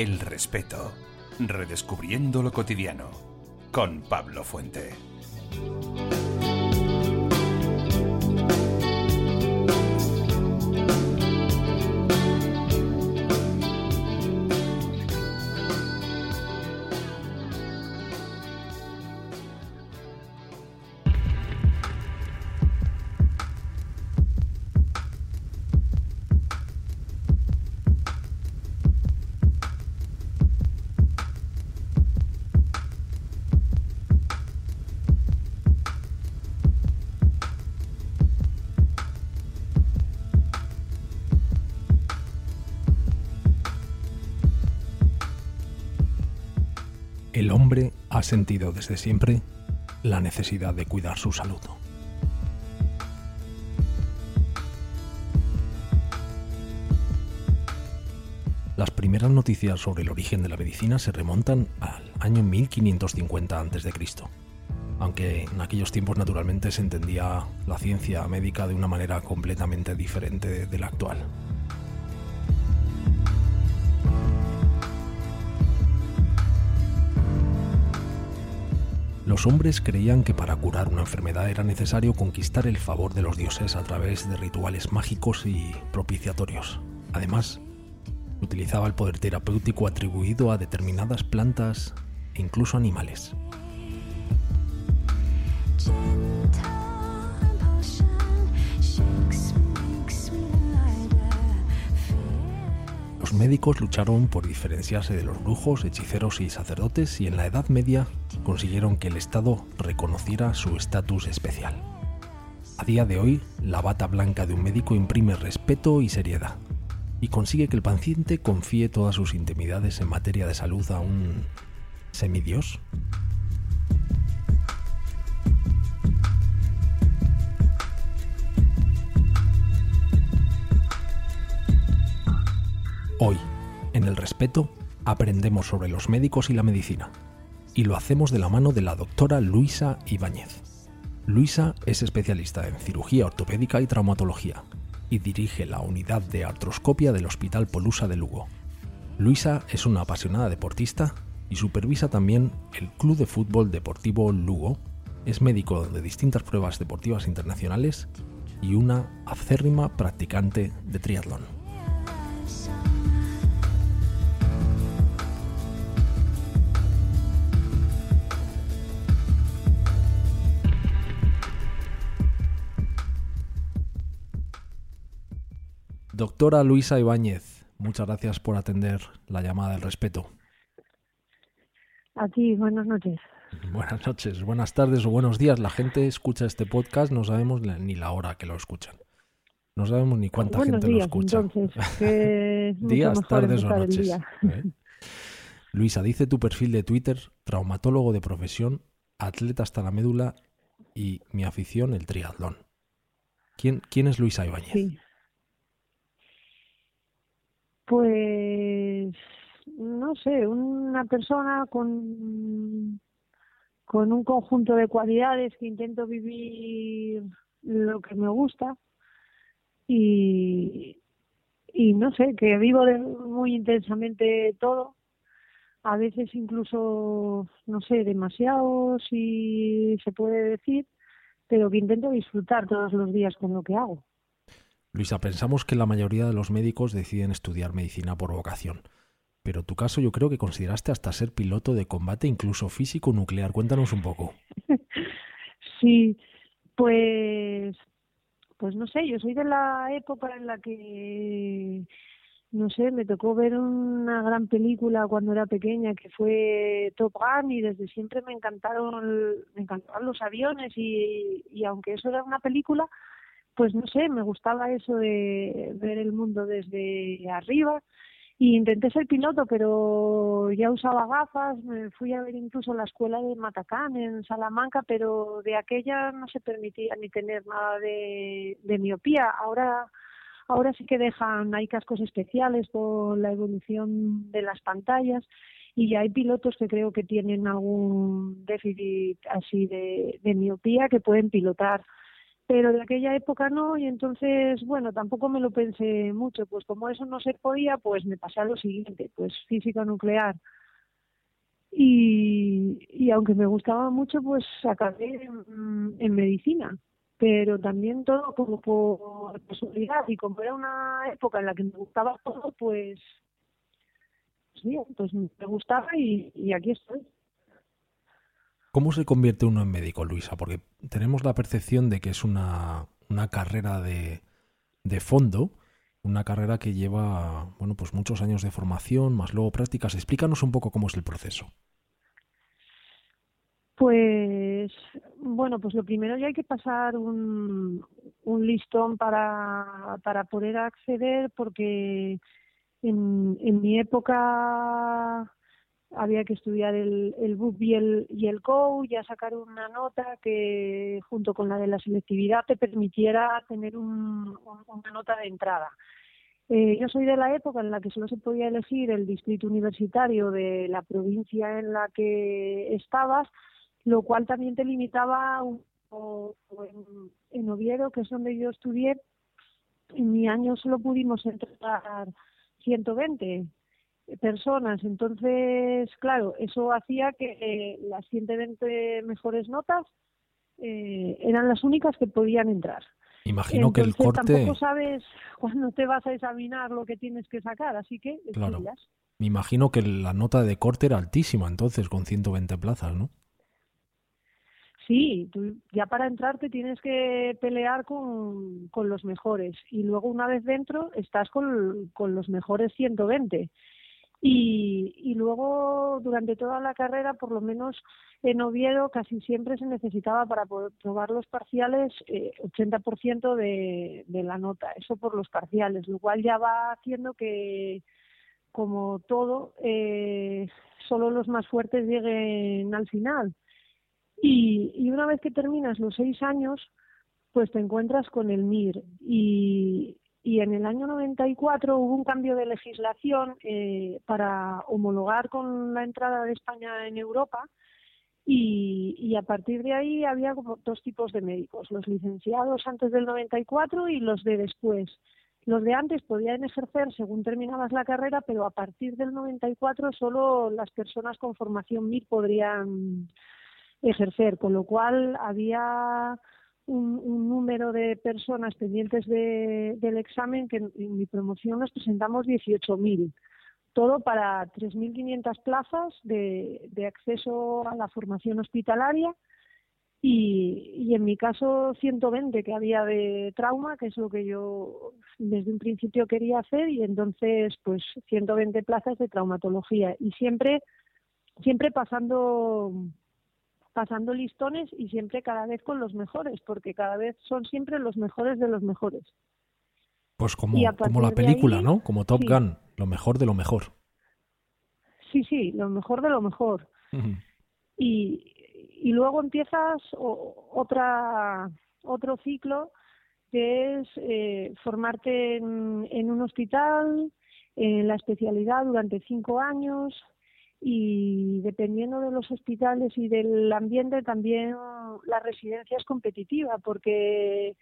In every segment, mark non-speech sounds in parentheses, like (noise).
El respeto. Redescubriendo lo cotidiano. Con Pablo Fuente. Ha sentido desde siempre la necesidad de cuidar su salud. Las primeras noticias sobre el origen de la medicina se remontan al año 1550 a.C., aunque en aquellos tiempos naturalmente se entendía la ciencia médica de una manera completamente diferente de la actual. Los hombres creían que para curar una enfermedad era necesario conquistar el favor de los dioses a través de rituales mágicos y propiciatorios. Además, utilizaba el poder terapéutico atribuido a determinadas plantas e incluso animales. Los médicos lucharon por diferenciarse de los brujos, hechiceros y sacerdotes y en la Edad Media consiguieron que el Estado reconociera su estatus especial. A día de hoy, la bata blanca de un médico imprime respeto y seriedad y consigue que el paciente confíe todas sus intimidades en materia de salud a un semidios. Hoy, en el respeto, aprendemos sobre los médicos y la medicina, y lo hacemos de la mano de la doctora Luisa Ibáñez. Luisa es especialista en cirugía ortopédica y traumatología, y dirige la unidad de artroscopia del Hospital Polusa de Lugo. Luisa es una apasionada deportista y supervisa también el Club de Fútbol Deportivo Lugo, es médico de distintas pruebas deportivas internacionales y una acérrima practicante de triatlón. Doctora Luisa Ibáñez, muchas gracias por atender la llamada del respeto. A ti, buenas noches. (laughs) Buenas noches, buenas tardes o buenos días. La gente escucha este podcast, no sabemos ni la hora que lo escuchan. No sabemos ni cuánta gente lo escucha. Entonces, (laughs) días, tardes o noches. ¿eh? Luisa, dice tu perfil de Twitter, traumatólogo de profesión, atleta hasta la médula y mi afición, el triatlón. ¿Quién, quién es Luisa Ibáñez? Sí. Pues no sé, una persona con, con un conjunto de cualidades que intento vivir lo que me gusta y, y no sé, que vivo muy intensamente todo, a veces incluso, no sé, demasiado si se puede decir, pero que intento disfrutar todos los días con lo que hago. Luisa, pensamos que la mayoría de los médicos deciden estudiar medicina por vocación. Pero tu caso yo creo que consideraste hasta ser piloto de combate, incluso físico nuclear. Cuéntanos un poco. (laughs) Sí, pues, pues no sé, yo soy de la época en la que, no sé, me tocó ver una gran película cuando era pequeña que fue Top Gun y desde siempre me encantaron, me los aviones y, y aunque eso era una película, pues no sé, me gustaba eso de ver el mundo desde arriba y intenté ser piloto, pero ya usaba gafas, me fui a ver incluso la escuela de Matacán en Salamanca, pero de aquella no se permitía ni tener nada de, miopía. Ahora ahora sí que dejan, hay cascos especiales por la evolución de las pantallas y hay pilotos que creo que tienen algún déficit así de, de miopía que pueden pilotar pero de aquella época no y entonces bueno tampoco me lo pensé mucho pues como eso no se podía pues me pasé a lo siguiente pues física nuclear. Y, y aunque me gustaba mucho pues acabé en, medicina pero también todo como por casualidad y como era una época en la que me gustaba todo pues sí, pues me gustaba y aquí estoy ¿Cómo se convierte uno en médico, Luisa? Porque tenemos la percepción de que es una, una carrera de, de, fondo, una carrera que lleva, bueno, pues muchos años de formación, más luego prácticas. Explícanos un poco cómo es el proceso. Pues, bueno, pues lo primero ya hay que pasar un, un listón para, para poder acceder, porque en, en mi época había que estudiar el, el BUP y el, y el COU, ya sacar una nota que junto con la de la selectividad te permitiera tener un, una nota de entrada. Eh, yo soy de la época en la que solo se podía elegir el distrito universitario de la provincia en la que estabas, lo cual también te limitaba un poco en, en Oviedo, que es donde yo estudié. En mi año solo pudimos entrar 120 personas. Entonces, claro, eso hacía que eh, las 120 mejores notas eh, eran las únicas que podían entrar. Imagino que el corte. Tampoco sabes cuándo te vas a examinar lo que tienes que sacar, así que claro. Me imagino que la nota de corte era altísima entonces, con 120 plazas, ¿no? Sí, tú ya para entrar te tienes que pelear con, con los mejores y luego una vez dentro estás con, con los mejores 120. Y, y luego durante toda la carrera, por lo menos en Oviedo, casi siempre se necesitaba para probar los parciales eh, 80% de, de la nota, eso por los parciales, lo cual ya va haciendo que, como todo, eh, solo los más fuertes lleguen al final. Y, y una vez que terminas los seis años, pues te encuentras con el MIR y, y en el año 94 hubo un cambio de legislación eh, para homologar con la entrada de España en Europa y, a partir de ahí había dos tipos de médicos, los licenciados antes del 94 y los de después. Los de antes podían ejercer según terminabas la carrera, pero a partir del 94 solo las personas con formación MIR podrían ejercer, con lo cual había un, número de personas pendientes de, del examen que en, en mi promoción nos presentamos 18.000. Todo para 3.500 plazas de, de acceso a la formación hospitalaria y, y, en mi caso 120 que había de trauma, que es lo que yo desde un principio quería hacer y entonces pues 120 plazas de traumatología y siempre siempre pasando pasando listones y siempre cada vez con los mejores, porque cada vez son siempre los mejores de los mejores. Pues como, como la película, ahí, ¿no? Como Top sí. Gun, lo mejor de lo mejor. Sí, sí, lo mejor de lo mejor. Uh -huh. y, y luego empiezas otra otro ciclo que es eh, formarte en, en un hospital, en la especialidad durante cinco años, y dependiendo de los hospitales y del ambiente también la residencia es competitiva porque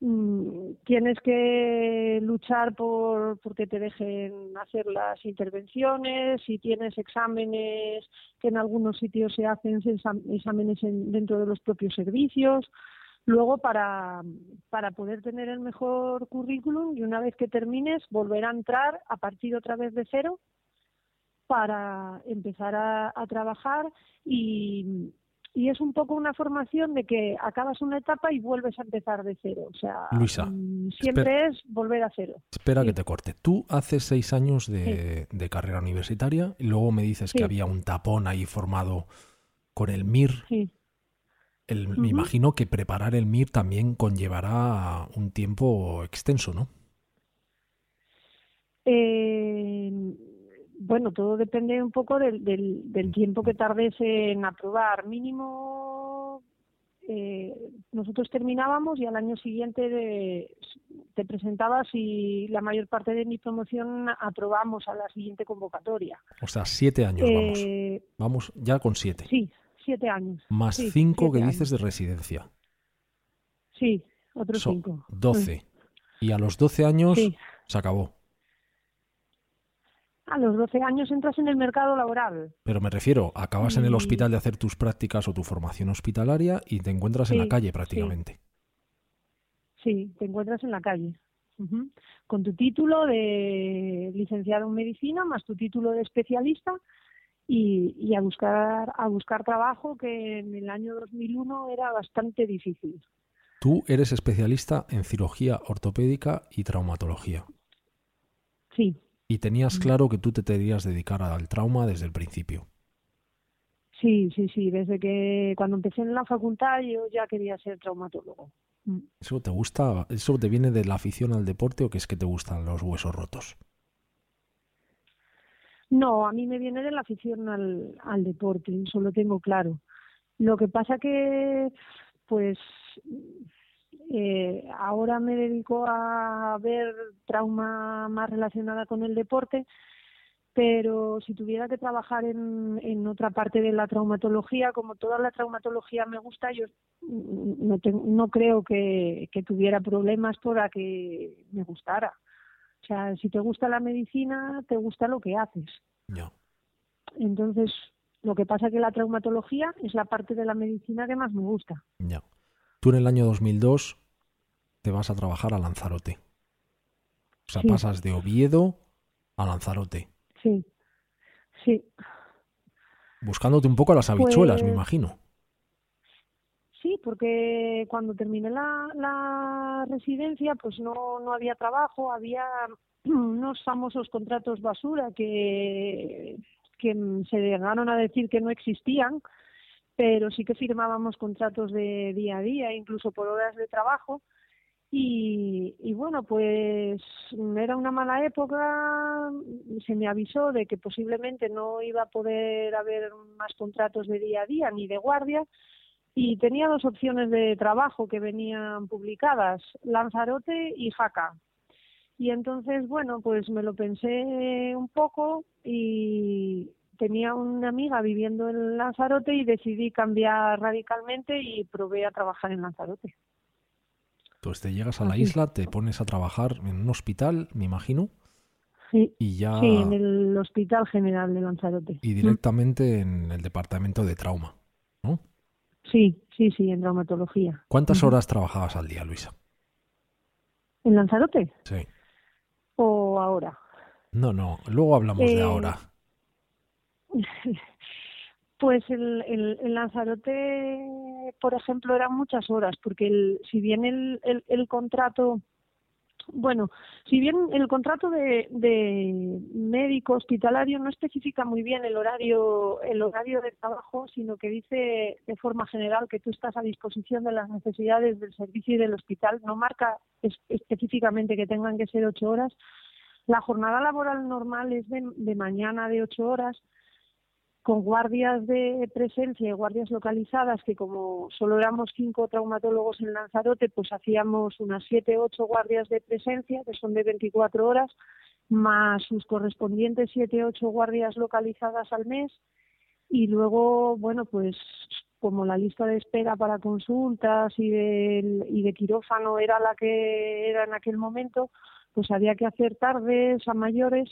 mmm, tienes que luchar por porque te dejen hacer las intervenciones y tienes exámenes que en algunos sitios se hacen exámenes en, dentro de los propios servicios. Luego para para poder tener el mejor currículum y una vez que termines volver a entrar a partir otra vez de cero para empezar a, a trabajar y, y, es un poco una formación de que acabas una etapa y vuelves a empezar de cero. O sea, Luisa, siempre espera, es volver a cero. Espera sí. que te corte. Tú haces seis años de, sí. de carrera universitaria y luego me dices sí. que había un tapón ahí formado con el MIR. El, uh -huh. Me imagino que preparar el MIR también conllevará un tiempo extenso, ¿no? Eh, bueno, todo depende un poco del, del, del tiempo que tardes en aprobar. Mínimo, eh, nosotros terminábamos y al año siguiente de, te presentabas y la mayor parte de mi promoción aprobamos a la siguiente convocatoria. O sea, siete años eh, vamos. Vamos ya con siete. Sí, siete años. Más sí, cinco que años. dices de residencia. Sí, otros cinco. 12. Y a los 12 años Sí. se acabó. A los 12 años entras en el mercado laboral. Pero me refiero, acabas en el hospital de hacer tus prácticas o tu formación hospitalaria y te encuentras en la calle prácticamente. Sí, te encuentras en la calle. Con tu título de licenciado en medicina más tu título de especialista y, y a buscar a buscar trabajo que en el año 2001 era bastante difícil. Tú eres especialista en cirugía ortopédica y traumatología. Sí, Y tenías claro que tú te querías dedicar al trauma desde el principio. sí, sí, sí. Desde que cuando empecé en la facultad yo ya quería ser traumatólogo. Mm. ¿Eso te gusta? ¿Eso te viene de la afición al deporte o que es que te gustan los huesos rotos? No, a mí me viene de la afición al, al deporte, eso lo tengo claro. Lo que pasa que, pues, eh, ahora me dedico a ver trauma más relacionada con el deporte, pero si tuviera que trabajar en, en otra parte de la traumatología, como toda la traumatología me gusta, yo no, ten- no creo que, que tuviera problemas para que me gustara. O sea, si te gusta la medicina, te gusta lo que haces. Ya. Entonces, lo que pasa que la traumatología es la parte de la medicina que más me gusta. Ya. Tú en el año 2002 te vas a trabajar a Lanzarote. O sea, Sí. pasas de Oviedo a Lanzarote. Sí, sí, Buscándote un poco a las habichuelas, me Pues- imagino. sí, porque cuando terminé la, la residencia, pues no, no había trabajo, había (clears throat) unos famosos contratos basura que, que se llegaron a decir que no existían, pero sí que firmábamos contratos de día a día, incluso por horas de trabajo. Y, y bueno, pues era una mala época, se me avisó de que posiblemente no iba a poder haber más contratos de día a día ni de guardia y tenía dos opciones de trabajo que venían publicadas, Lanzarote y Jaca. Y entonces, bueno, pues me lo pensé un poco y tenía una amiga viviendo en Lanzarote y decidí cambiar radicalmente y probé a trabajar en Lanzarote. Entonces te llegas a la Así. isla, te pones a trabajar en un hospital, me imagino, Sí, y ya sí, en el Hospital General de Lanzarote. y directamente en el departamento de trauma, ¿no? Sí, sí, sí, en traumatología. ¿Cuántas horas trabajabas al día, Luisa? ¿En Lanzarote Sí. o ahora? No, no, luego hablamos de Eh, ahora. (laughs) Pues el, el, Lanzarote, por ejemplo, eran muchas horas, porque el, si bien el, el, contrato, bueno, si bien el contrato de, de médico hospitalario no especifica muy bien el horario, el horario de trabajo, sino que dice de forma general que tú estás a disposición de las necesidades del servicio y del hospital, no marca es- específicamente que tengan que ser ocho horas. La jornada laboral normal es de mañana de ocho horas, con guardias de presencia y guardias localizadas, que como solo éramos cinco traumatólogos en Lanzarote, pues hacíamos unas siete, ocho guardias de presencia, que son de 24 horas, más sus correspondientes siete, ocho guardias localizadas al mes. Y luego, bueno, pues como la lista de espera para consultas y, del, y de quirófano era la que era en aquel momento, pues había que hacer tardes a mayores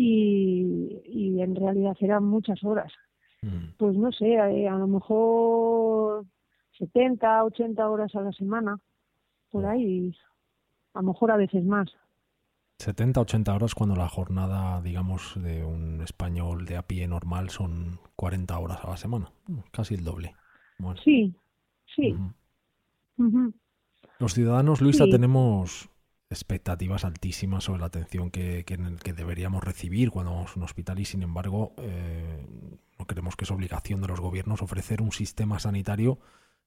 y, y en realidad eran muchas horas. Mm. Pues no sé, eh, a lo mejor 70, 80 horas a la semana, por ahí, a lo mejor a veces más. 70, 80 horas cuando la jornada, digamos, de un español de a pie normal son 40 horas a la semana. Mm, Casi el doble. Bueno. Sí, sí. Los ciudadanos, Luisa, Sí. tenemos expectativas altísimas sobre la atención que, que, deberíamos recibir cuando vamos a un hospital y, sin embargo, eh, no creemos que es obligación de los gobiernos ofrecer un sistema sanitario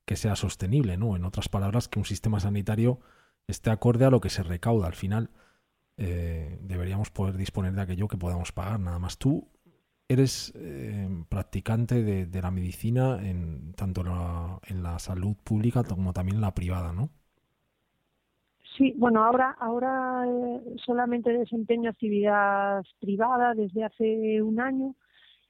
que sea sostenible, ¿no? En otras palabras, que un sistema sanitario esté acorde a lo que se recauda. Al final, eh, deberíamos poder disponer de aquello que podamos pagar, nada más. Tú eres eh, practicante de, la medicina en tanto en la salud pública como también en la privada, ¿no? Sí, bueno, ahora, ahora eh, solamente desempeño actividad privada desde hace un año.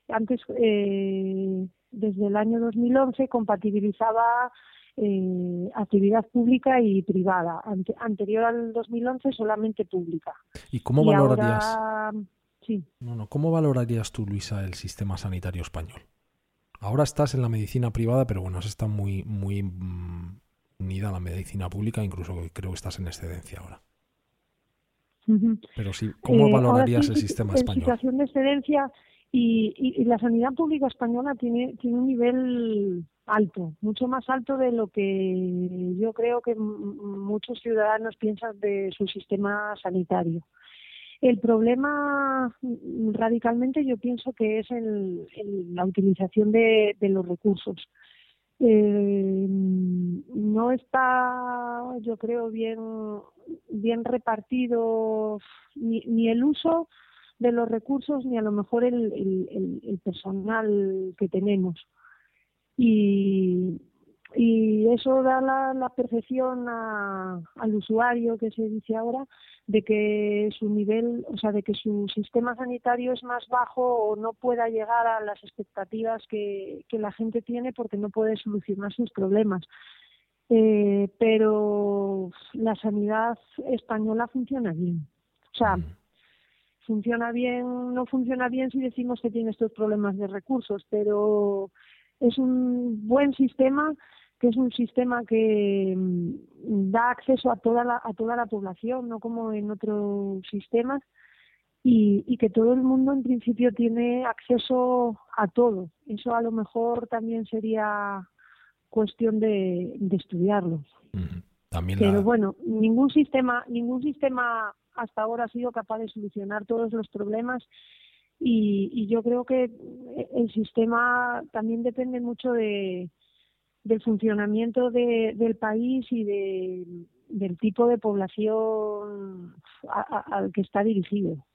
Antes, eh, desde el año 2011, compatibilizaba eh, actividad pública y privada. anterior al 2011 solamente pública. ¿Y cómo valorarías? Sí. No, no, ¿cómo valorarías tú, Luisa, el sistema sanitario español? Ahora estás en la medicina privada, pero bueno, has estado muy, muy mm, unida a la medicina pública, incluso creo que estás en excedencia ahora. Pero sí, ¿cómo eh, valorarías el sistema español? Situación de excedencia y, la sanidad pública española tiene, tiene un nivel alto, mucho más alto de lo que yo creo que muchos ciudadanos piensan de su sistema sanitario. El problema radicalmente yo pienso que es el, la utilización de, los recursos. Eh, no está, yo creo, bien, bien repartido ni, ni el uso de los recursos ni a lo mejor el, el, personal que tenemos. Y, y eso da la, la percepción al usuario que se dice ahora de que su nivel, o sea, de que su sistema sanitario es más bajo o no pueda llegar a las expectativas que, que la gente tiene porque no puede solucionar sus problemas. Eh, pero la sanidad española funciona bien. O sea, mm funciona bien, no funciona bien si decimos que tiene estos problemas de recursos, pero es un buen sistema que es un sistema que mm, da acceso a toda la, a toda la población, no como en otros sistemas, y, y que todo el mundo en principio tiene acceso a todo. Eso a lo mejor también sería cuestión de, de estudiarlo. Pero bueno, ningún sistema, ningún sistema hasta ahora ha sido capaz de solucionar todos los problemas y, yo creo que el sistema también depende mucho de, del funcionamiento del país y de, del tipo de población al que está dirigido.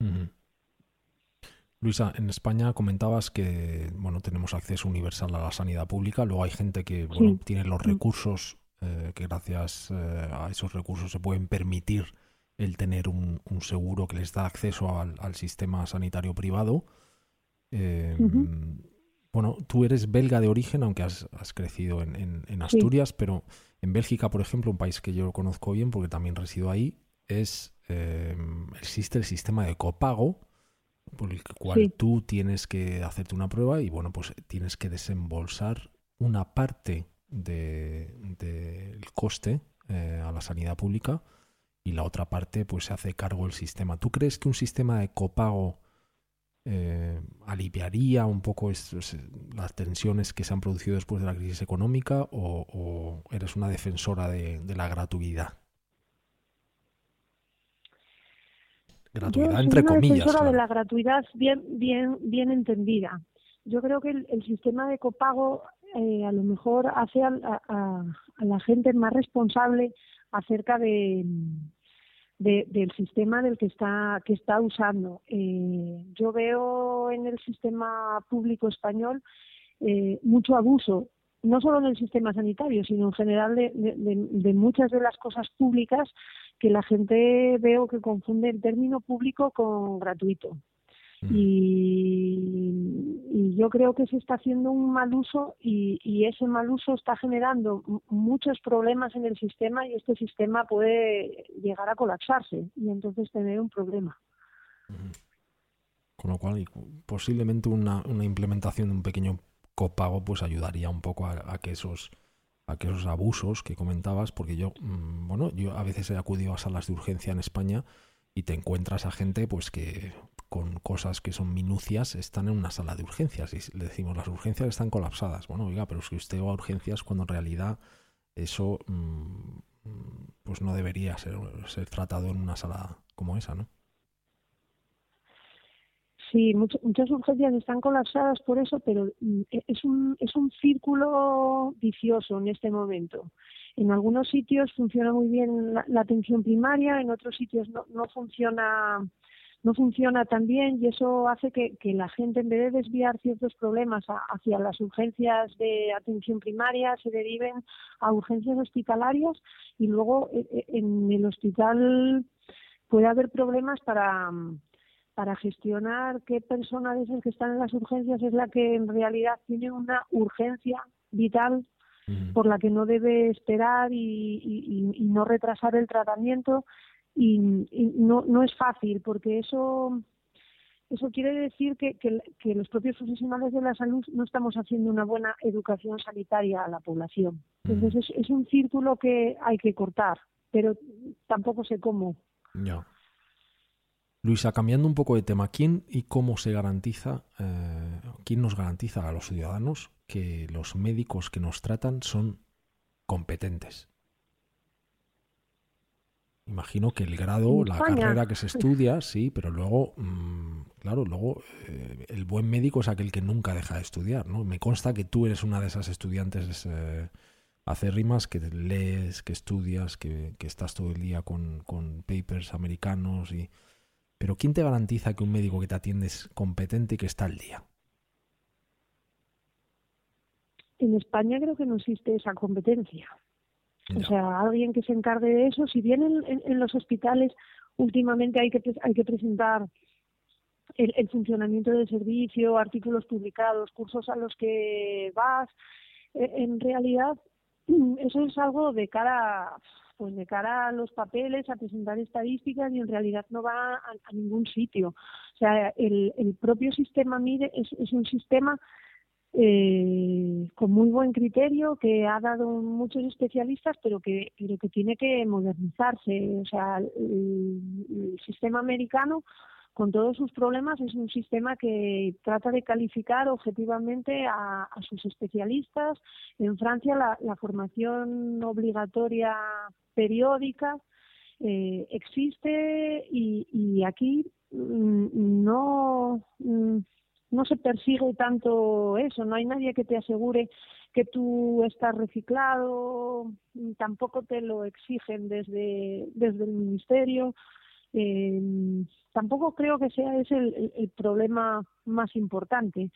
Luisa, en España comentabas que bueno tenemos acceso universal a la sanidad pública, luego hay gente que bueno, tiene los mm. recursos eh, que gracias eh, a esos recursos se pueden permitir el tener un, seguro que les da acceso al, sistema sanitario privado. Em, bueno, tú eres belga de origen, aunque has, crecido en, Asturias, pero en Bélgica, por ejemplo, un país que yo conozco bien porque también resido ahí, es em, existe el sistema de copago por el cual tú tienes que hacerte una prueba y bueno, pues tienes que desembolsar una parte del de, coste eh, a la sanidad pública y la otra parte pues se hace cargo el sistema. ¿Tú crees que un sistema de copago eh, aliviaría un poco las tensiones que se han producido después de la crisis económica o, eres una defensora de, la gratuidad? Gratuidad entre comillas. Defensora de la gratuidad bien, bien, bien entendida. Yo creo que el, sistema de copago eh, a lo mejor hace a, la gente más responsable acerca de, del sistema del que está que está usando. Eh, yo veo en el sistema público español eh, mucho abuso, no solo en el sistema sanitario, sino en general de, de, muchas de las cosas públicas que la gente veo que confunde el término público con gratuito. Y, yo creo que se está haciendo un mal uso y, ese mal uso está generando muchos problemas en el sistema y este sistema puede llegar a colapsarse y entonces tener un problema. Con lo cual, posiblemente una, una implementación de un pequeño copago pues ayudaría un poco a, que esos a que esos abusos que comentabas, porque yo, mm, bueno, yo a veces he acudido a salas de urgencia en España y te encuentras a gente pues que con cosas que son minucias están en una sala de urgencias y le decimos las urgencias están colapsadas. Bueno, oiga, pero es que usted va a urgencias cuando en realidad eso mm, pues no debería ser, ser tratado en una sala como esa, ¿no? Sí, muchas urgencias están colapsadas por eso, pero mm, e, es un, es un círculo vicioso en este momento. En algunos sitios funciona muy bien la, atención primaria, en otros sitios no, no funciona no funciona tan bien y eso hace que, la gente en vez de desviar ciertos problemas hacia las urgencias de atención primaria se deriven a urgencias hospitalarias y luego eh, eh, en el hospital puede haber problemas para para gestionar qué persona de esas que están en las urgencias es la que en realidad tiene una urgencia vital por la que no debe esperar y, no retrasar el tratamiento y, no, no es fácil porque eso eso quiere decir que, que, los propios profesionales de la salud no estamos haciendo una buena educación sanitaria a la población. Entonces es, un círculo que hay que cortar, pero tampoco sé cómo. Ya. Luisa, cambiando un poco de tema, ¿quién y cómo se garantiza, eh, quién nos garantiza a los ciudadanos que los médicos que nos tratan son competentes? Imagino que el grado, la carrera que se (laughs) estudia, sí, pero luego, mm, claro, luego eh, el buen médico es aquel que nunca deja de estudiar, ¿no? Me consta que tú eres una de esas estudiantes eh, acérrimas que lees, que estudias, que, estás todo el día con, con, papers americanos y... Pero ¿quién te garantiza que un médico que te atiende es competente y que está al día? En España creo que no existe esa competencia. O sea, alguien que se encargue de eso. Si bien en, los hospitales últimamente hay que, hay que presentar el, funcionamiento del servicio, artículos publicados, cursos a los que vas, e, en realidad (clears throat) eso es algo de cara pues de cara a los papeles, a presentar estadísticas y en realidad no va a, ningún sitio. O sea, el, el propio sistema MIDE es, es un sistema eh, con muy buen criterio, que ha dado muchos especialistas, pero que, pero que tiene que modernizarse. O sea, el, sistema americano, con todos sus problemas, es un sistema que trata de calificar objetivamente a, sus especialistas. En Francia, la, formación obligatoria periódica eh, existe y, y aquí mm, no mm, no se persigue tanto eso, no hay nadie que te asegure que tú estás reciclado, tampoco te lo exigen desde, desde el ministerio. Eh, tampoco creo que sea ese el, problema más importante.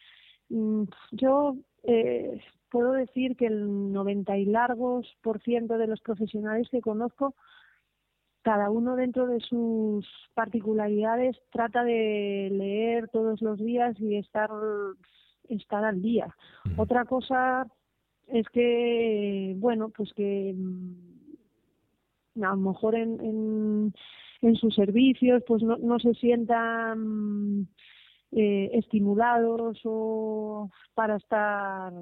Mm, yo eh, puedo decir que el 90 y largos por ciento de los profesionales que conozco cada uno dentro de sus particularidades trata de leer todos los días y estar estar al día. Otra cosa es que, bueno, pues que mm, a lo mejor en, en, en sus servicios pues no, no se sientan eh, estimulados o para estar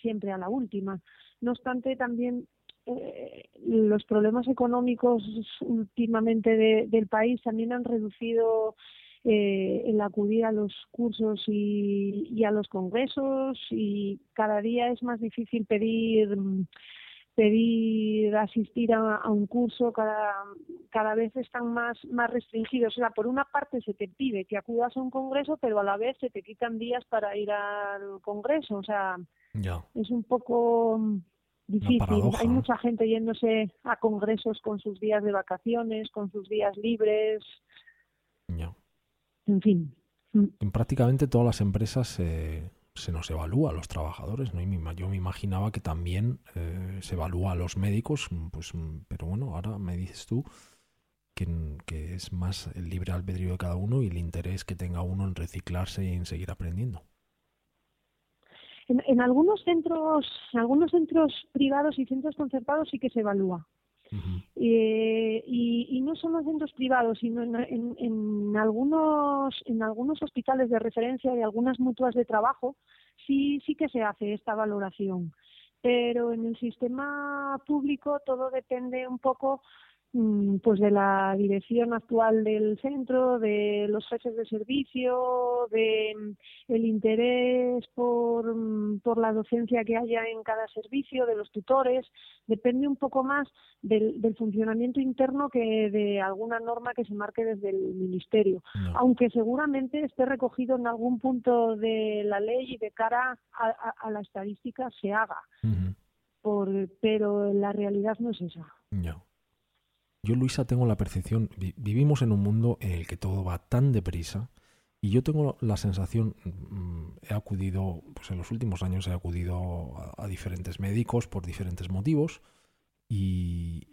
siempre a la última. No obstante, también eh, los problemas económicos últimamente del país también han reducido eh, el acudir a los cursos y, a los congresos y cada día es más difícil pedir pedir asistir a, un curso. Cada cada vez están más más restringidos. O sea por una parte se te pide que acudas a un congreso pero a la vez se te quitan días para ir al congreso. O sea es un poco difícil. Hay mucha gente yéndose a congresos con sus días de vacaciones, con sus días libres. En fin. Mm. En prácticamente todas las empresas se nos evalúa a los trabajadores. ¿no? yo me imaginaba que también eh, se evalúa a los médicos, pues, pero bueno, ahora me dices tú que, que es más el libre albedrío de cada uno y el interés que tenga uno en reciclarse y en seguir aprendiendo. En, algunos centros, en algunos centros privados y centros concertados sí que se evalúa. Eh, y, no solo en centros privados, sino en, en, algunos en algunos hospitales de referencia y algunas mutuas de trabajo sí sí que se hace esta valoración. Pero en el sistema público todo depende un poco pues de la dirección actual del centro, de los jefes de servicio, de mm, el interés por, mm, por la docencia que haya en cada servicio, de los tutores, depende un poco más del, del funcionamiento interno que de alguna norma que se marque desde el ministerio, aunque seguramente esté recogido en algún punto de la ley y de cara a, la estadística se haga, por, pero la realidad no es esa. Yo, Luisa, tengo la percepción, vivimos en un mundo en el que todo va tan deprisa y yo tengo la sensación, mm, he acudido, pues en los últimos años he acudido a, diferentes médicos por diferentes motivos y,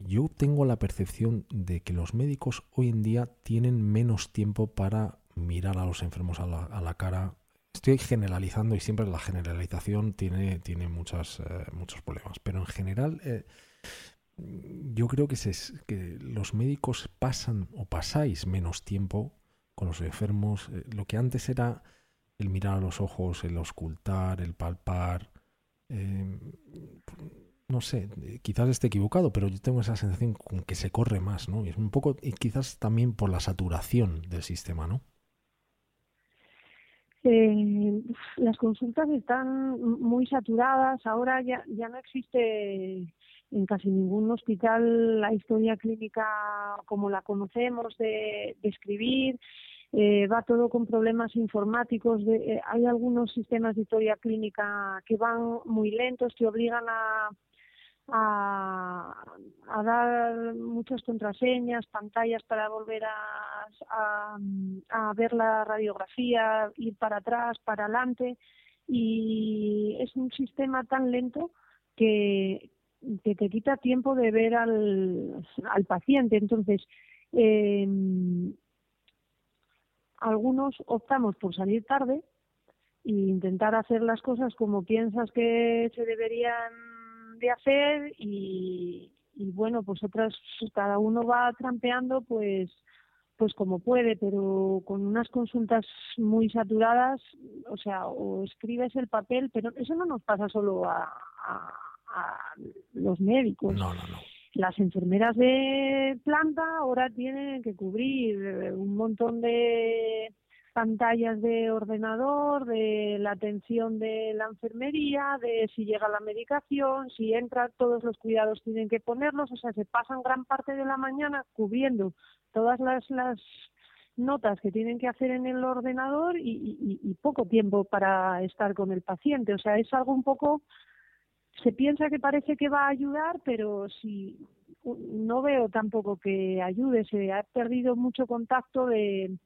yo tengo la percepción de que los médicos hoy en día tienen menos tiempo para mirar a los enfermos a la, cara, estoy generalizando y siempre la generalización tiene, tiene muchas, eh, muchos problemas, pero en general eh, yo creo que, se, que los médicos pasan o pasáis menos tiempo con los enfermos. Eh, lo que antes era el mirar a los ojos, el ocultar, el palpar. no sé, quizás esté equivocado, pero yo tengo esa sensación con que se corre más, ¿no? Y es un poco, y quizás también por la saturación del sistema, ¿no? Eh, las consultas están muy saturadas. Ahora ya, ya no existe en casi ningún hospital la historia clínica como la conocemos de, escribir. Eh, va todo con problemas informáticos. De, eh, hay algunos sistemas de historia clínica que van muy lentos, que obligan a, a, a, dar muchas contraseñas, pantallas para volver a, a, ver la radiografía, ir para atrás, para adelante. Y es un sistema tan lento que, que te quita tiempo de ver al, al paciente. Entonces, eh, algunos optamos por salir tarde e intentar hacer las cosas como piensas que se deberían de hacer y, y bueno, pues otras, cada uno va trampeando pues pues como puede, pero con unas consultas muy saturadas, o sea, o escribes el papel, pero eso no nos pasa solo a, a, los médicos. No, no, no. Las enfermeras de planta ahora tienen que cubrir un montón de pantallas de ordenador, de la atención de la enfermería, de si llega la medicación, si entra, todos los cuidados tienen que ponerlos, o sea, se pasan gran parte de la mañana cubriendo todas las, las notas que tienen que hacer en el ordenador y, y, poco tiempo para estar con el paciente, o sea, es algo un poco, se piensa que parece que va a ayudar, pero si no veo tampoco que ayude, se ha perdido mucho contacto de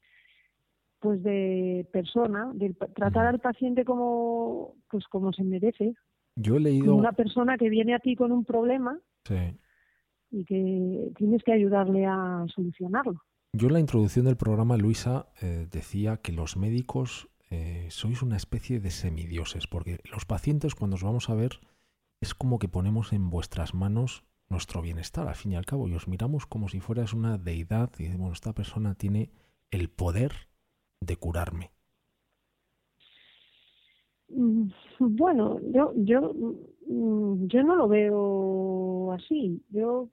pues de persona, de tratar al paciente como pues como se merece. Yo he leído una persona que viene a ti con un problema y que tienes que ayudarle a solucionarlo. Yo en la introducción del programa, Luisa, eh, decía que los médicos eh, sois una especie de semidioses, porque los pacientes cuando os vamos a ver es como que ponemos en vuestras manos nuestro bienestar, al fin y al cabo, y os miramos como si fueras una deidad y decimos, esta persona tiene el poder de curarme? Mm, bueno, yo, yo, mm, yo no lo veo así. Yo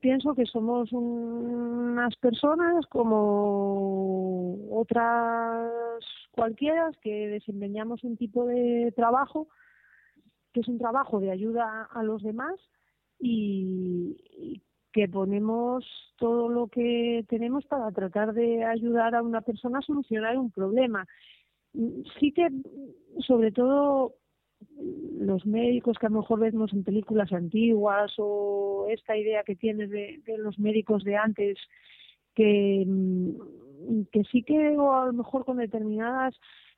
pienso que somos unas personas como otras cualquiera que desempeñamos un tipo de trabajo que es un trabajo de ayuda a los demás y, que ponemos todo lo que tenemos para tratar de ayudar a una persona a solucionar un problema. Sí que, sobre todo, los médicos que a lo mejor vemos en películas antiguas o esta idea que tienes de, los médicos de antes, que, que sí que o a lo mejor con determinadas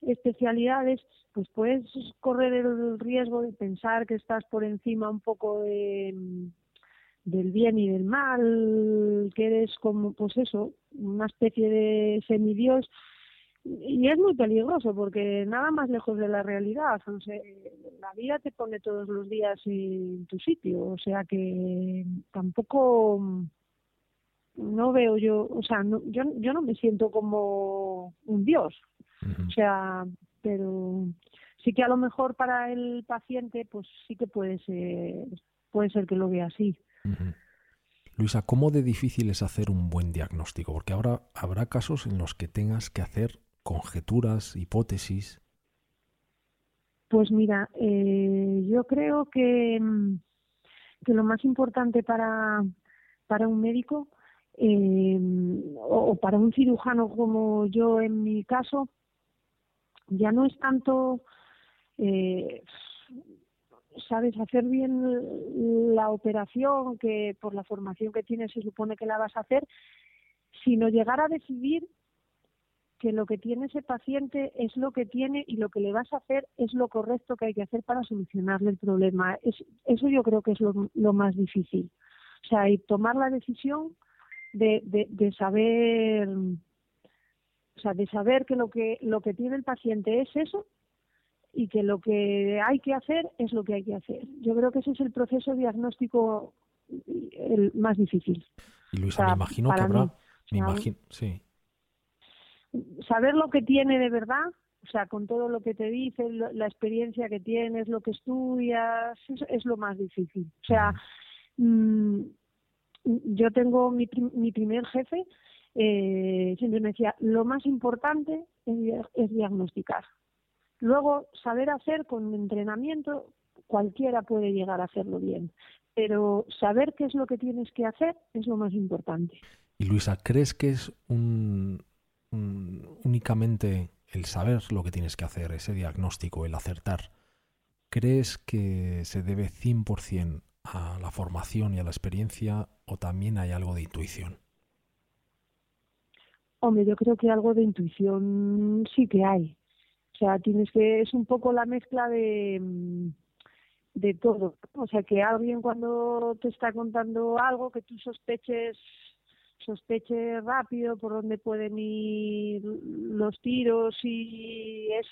especialidades, pues puedes correr el riesgo de pensar que estás por encima un poco de del bien y del mal, que eres como, pues eso, una especie de semidios, y es muy peligroso porque nada más lejos de la realidad, o sea, la vida te pone todos los días en tu sitio, o sea que tampoco no veo yo, o sea, no, yo, yo no me siento como un dios, o sea, pero sí que a lo mejor para el paciente, pues sí que puede ser, puede ser que lo vea así. Luisa, ¿cómo de difícil es hacer un buen diagnóstico? Porque ahora habrá casos en los que tengas que hacer conjeturas, hipótesis. Pues mira, eh, yo creo que, mm, que, lo más importante para, para un médico eh, o, para un cirujano como yo en mi caso, ya no es tanto eh, sabes hacer bien la operación que por la formación que tienes se supone que la vas a hacer, sino llegar a decidir que lo que tiene ese paciente es lo que tiene y lo que le vas a hacer es lo correcto que hay que hacer para solucionarle el problema. Es, eso yo creo que es lo, más difícil. O sea, y tomar la decisión de, de, de saber O sea, de saber que lo que lo que tiene el paciente es eso y que lo que hay que hacer es lo que hay que hacer. Yo creo que ese es el proceso diagnóstico el más difícil. Y Luisa, me imagino que habrá, me imagino, sí. Saber lo que tiene de verdad, o sea, con todo lo que te dice, la experiencia que tienes, lo que estudias, es, lo más difícil. O sea, mm, yo tengo mi, mi primer jefe, eh, siempre me decía, lo más importante es diagnosticar. Luego, saber hacer con entrenamiento, cualquiera puede llegar a hacerlo bien, pero saber qué es lo que tienes que hacer es lo más importante. Y Luisa, ¿crees que es un, únicamente el saber lo que tienes que hacer, ese diagnóstico, el acertar? ¿Crees que se debe 100% a la formación y a la experiencia o también hay algo de intuición? Hombre, yo creo que algo de intuición sí que hay. O sea, tienes que, es un poco la mezcla de, mm, de todo. O sea, que alguien cuando te está contando algo, que tú sospeches sospeches rápido por dónde pueden ir los tiros y es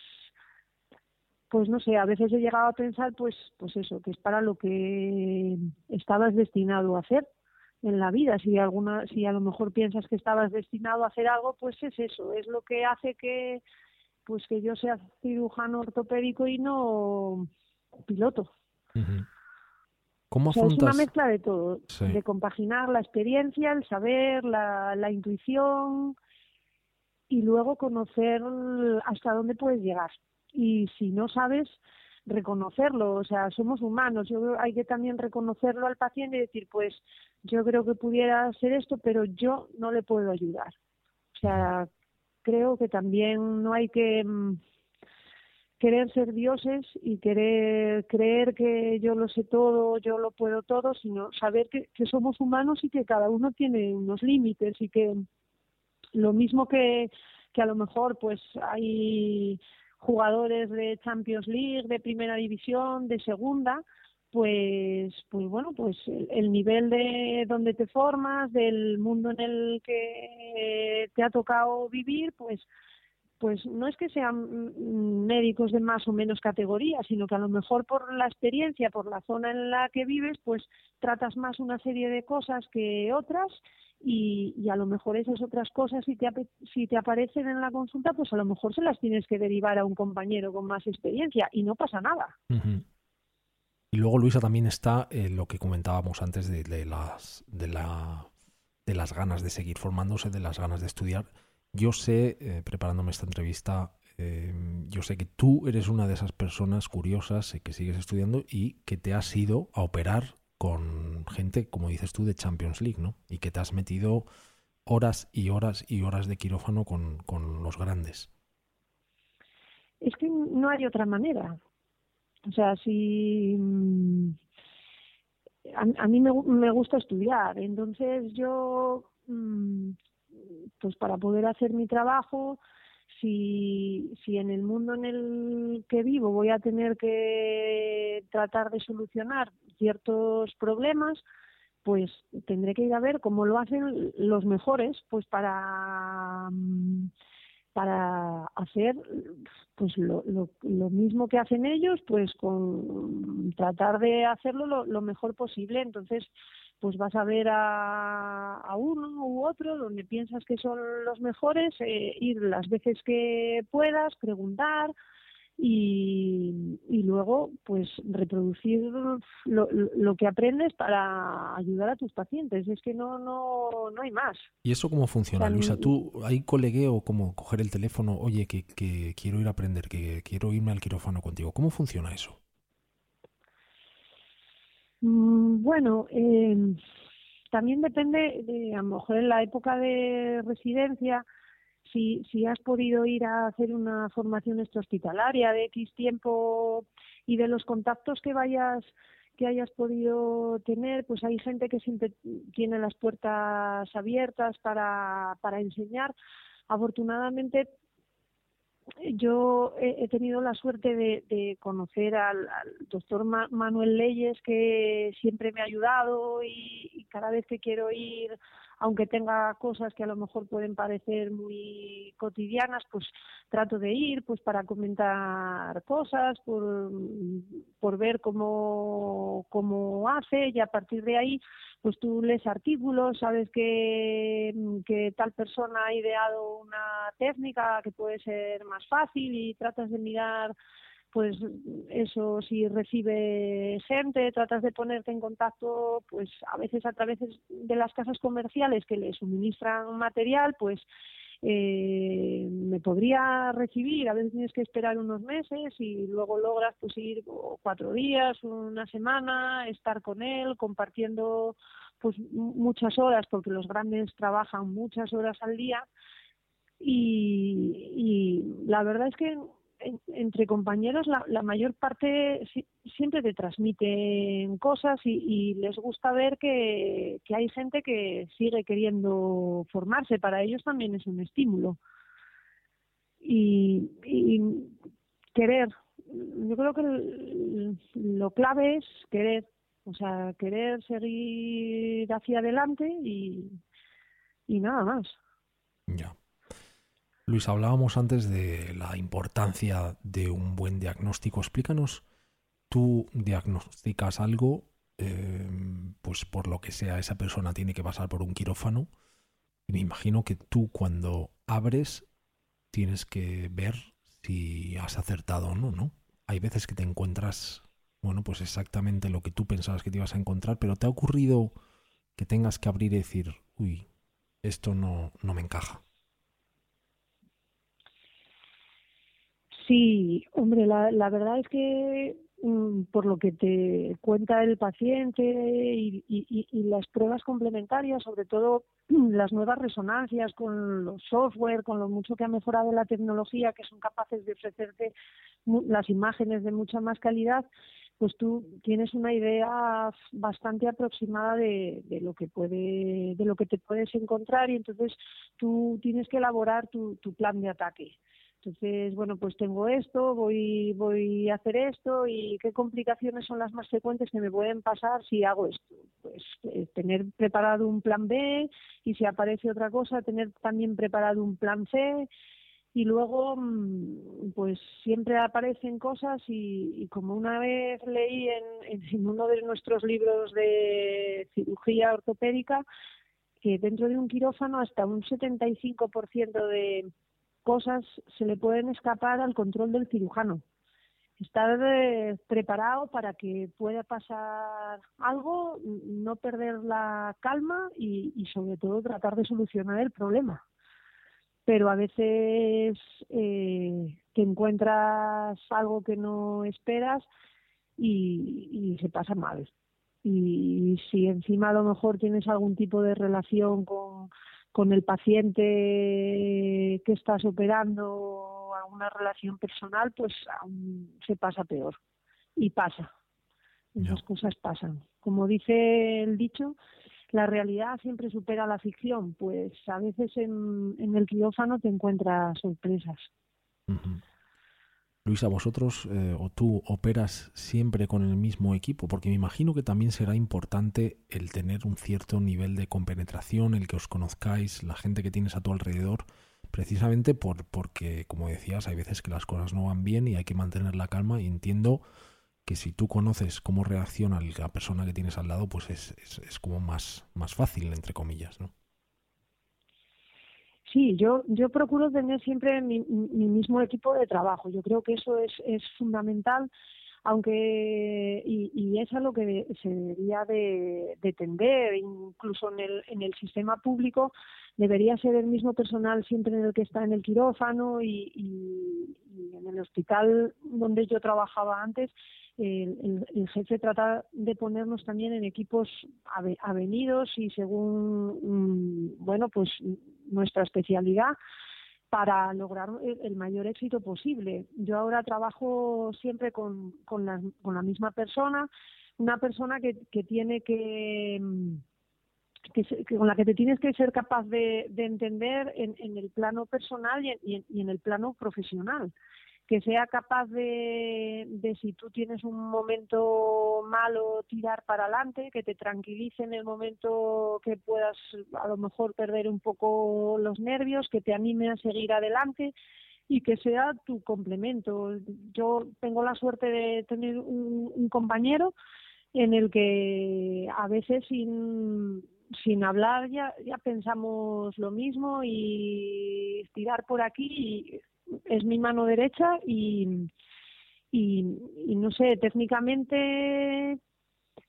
pues no sé, a veces he llegado a pensar pues pues eso, que es para lo que estabas destinado a hacer en la vida. Si alguna si a lo mejor piensas que estabas destinado a hacer algo, pues es eso, es lo que hace que pues que yo sea cirujano ortopédico y no piloto. ¿Cómo es una mezcla de todo, de compaginar la experiencia, el saber, la, la intuición y luego conocer hasta dónde puedes llegar. Y si no sabes, reconocerlo, o sea, somos humanos, yo hay que también reconocerlo al paciente y decir, pues yo creo que pudiera ser esto, pero yo no le puedo ayudar. O sea, creo que también no hay que mm, querer ser dioses y querer creer que yo lo sé todo, yo lo puedo todo, sino saber que, somos humanos y que cada uno tiene unos límites y que lo mismo que, que a lo mejor pues hay jugadores de Champions League, de primera división, de segunda, pues, pues bueno, pues el, nivel de donde te formas, del mundo en el que te ha tocado vivir, pues pues no es que sean médicos de más o menos categoría, sino que a lo mejor por la experiencia, por la zona en la que vives, pues tratas más una serie de cosas que otras y, y a lo mejor esas otras cosas si te, si te aparecen en la consulta, pues a lo mejor se las tienes que derivar a un compañero con más experiencia y no pasa nada. Y luego, Luisa, también está eh, lo que comentábamos antes de, las, de, la, de las ganas de seguir formándose, de las ganas de estudiar. Yo sé, eh, preparándome esta entrevista, em, yo sé que tú eres una de esas personas curiosas que sigues estudiando y que te has ido a operar con gente, como dices tú, de Champions League, ¿no? Y que te has metido horas y horas y horas de quirófano con, con los grandes. Es que no hay otra manera. O sea, si mm, a, mí me, me, gusta estudiar, entonces yo, mm, pues para poder hacer mi trabajo, si, si en el mundo en el que vivo voy a tener que tratar de solucionar ciertos problemas, pues tendré que ir a ver cómo lo hacen los mejores, pues para mm, para hacer pues lo, lo, mismo que hacen ellos pues con tratar de hacerlo lo, mejor posible. Entonces pues vas a ver a, a, uno u otro donde piensas que son los mejores eh, ir las veces que puedas preguntar y, y luego pues reproducir lo, lo, que aprendes para ayudar a tus pacientes. Es que no no no hay más. Y eso cómo funciona Luisa tú hay colegueo como coger el teléfono oye que, que quiero ir a aprender que quiero irme al quirófano contigo. Cómo funciona eso mm, bueno eh, también depende de a lo mejor en la época de residencia si, si has podido ir a hacer una formación extrahospitalaria de X tiempo y de los contactos que vayas que hayas podido tener, pues hay gente que siempre tiene las puertas abiertas para, para enseñar. Afortunadamente, yo he, tenido la suerte de, conocer al, doctor Manuel Leyes, que siempre me ha ayudado y, cada vez que quiero ir aunque tenga cosas que a lo mejor pueden parecer muy cotidianas, pues trato de ir pues para comentar cosas, por, por ver cómo, cómo hace y a partir de ahí pues tú lees artículos, sabes que, que tal persona ha ideado una técnica que puede ser más fácil y tratas de mirar pues eso si recibe gente, tratas de ponerte en contacto pues a veces a través de las casas comerciales que le suministran material, pues eh, me podría recibir, a veces tienes que esperar unos meses y luego logras pues ir cuatro días, una semana, estar con él, compartiendo pues muchas horas, porque los grandes trabajan muchas horas al día. Y, y la verdad es que entre compañeros la, la mayor parte siempre te transmiten cosas y, les gusta ver que, que, hay gente que sigue queriendo formarse. Para ellos también es un estímulo. Y, y querer. Yo creo que lo clave es querer. O sea, querer seguir hacia adelante y, y nada más. Ya. Luis, hablábamos antes de la importancia de un buen diagnóstico. Explícanos, tú diagnosticas algo, eh, pues por lo que sea, esa persona tiene que pasar por un quirófano. Y me imagino que tú cuando abres tienes que ver si has acertado o no, ¿no? Hay veces que te encuentras, bueno, pues exactamente lo que tú pensabas que te ibas a encontrar, pero ¿te ha ocurrido que tengas que abrir y decir, uy, esto no, no me encaja? Sí, hombre, la, la verdad es que mm, por lo que te cuenta el paciente y, las pruebas complementarias, sobre todo (clears throat) las nuevas resonancias con los software, con lo mucho que ha mejorado la tecnología, que son capaces de ofrecerte las imágenes de mucha más calidad, pues tú tienes una idea bastante aproximada de, de, lo que puede, de lo que te puedes encontrar y entonces tú tienes que elaborar tu plan de ataque. Entonces, bueno, pues tengo esto, voy, voy a hacer esto y qué complicaciones son las más frecuentes que me pueden pasar si hago esto. Pues eh, tener preparado un plan B y si aparece otra cosa, tener también preparado un plan C y luego mm, pues siempre aparecen cosas y, y como una vez leí en, en, uno de nuestros libros de cirugía ortopédica que dentro de un quirófano hasta un 75% de cosas se le pueden escapar al control del cirujano. Estar eh, preparado para que pueda pasar algo, no perder la calma y, sobre todo tratar de solucionar el problema. Pero a veces eh, te encuentras algo que no esperas y, y se pasa mal. Y si encima a lo mejor tienes algún tipo de relación con con el paciente que estás operando alguna relación personal, pues aún se pasa peor. Y pasa. Esas cosas pasan. Como dice el dicho, la realidad siempre supera la ficción. Pues a veces en, en el quirófano te encuentras sorpresas. Luisa, vosotros eh, o tú operas siempre con el mismo equipo, porque me imagino que también será importante el tener un cierto nivel de compenetración, el que os conozcáis, la gente que tienes a tu alrededor, precisamente por, porque, como decías, hay veces que las cosas no van bien y hay que mantener la calma y entiendo que si tú conoces cómo reacciona la persona que tienes al lado, pues es, es, es como más, más fácil, entre comillas, ¿no? Sí, yo, yo procuro tener siempre mi, mi mismo equipo de trabajo. Yo creo que eso es, es fundamental, aunque y, y es a lo que se debería de, de tender, incluso en el, en el sistema público debería ser el mismo personal siempre en el que está en el quirófano y, y, y en el hospital donde yo trabajaba antes el, el, el, jefe trata de ponernos también en equipos avenidos y según mm, bueno pues nuestra especialidad para lograr el mayor éxito posible. Yo ahora trabajo siempre con, con, la, misma persona, una persona que, que tiene que, mm, que, con la que te tienes que ser capaz de, de entender en, el plano personal y en el plano profesional que sea capaz de, de, si tú tienes un momento malo, tirar para adelante, que te tranquilice en el momento que puedas a lo mejor perder un poco los nervios, que te anime a seguir adelante y que sea tu complemento. Yo tengo la suerte de tener un, compañero en el que a veces sin, sin hablar ya, ya pensamos lo mismo y tirar por aquí es mi mano derecha y, y, no sé, técnicamente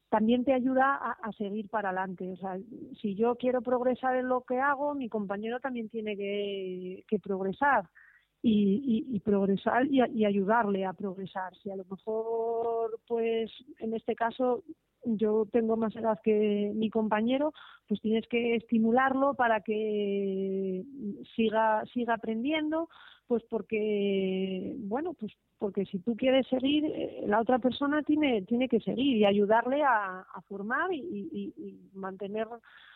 también te ayuda a, seguir para adelante. O sea, si yo quiero progresar en lo que hago, mi compañero también tiene que, que progresar y, y, progresar y, y, ayudarle a progresar. Si a lo mejor, pues en este caso, yo tengo más edad que mi compañero, pues tienes que estimularlo para que siga siga aprendiendo, pues porque bueno, pues porque si tú quieres seguir, eh, la otra persona tiene tiene que seguir y ayudarle a, formar y, mantener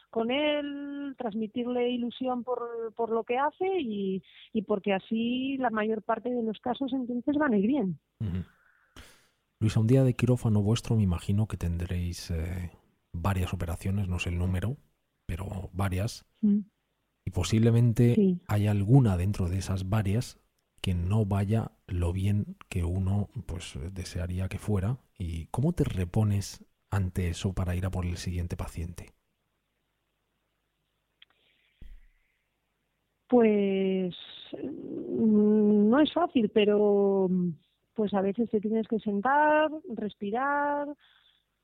con él, transmitirle ilusión por, por lo que hace y, y porque así la mayor parte de los casos entonces van a ir bien. Luisa, un día de quirófano vuestro me imagino que tendréis eh, varias operaciones, no sé el número, pero varias. Mm. Y posiblemente hay alguna dentro de esas varias que no vaya lo bien que uno pues desearía que fuera. ¿Y cómo te repones ante eso para ir a por el siguiente paciente? Pues mm, no es fácil, pero pues a veces te tienes que sentar, respirar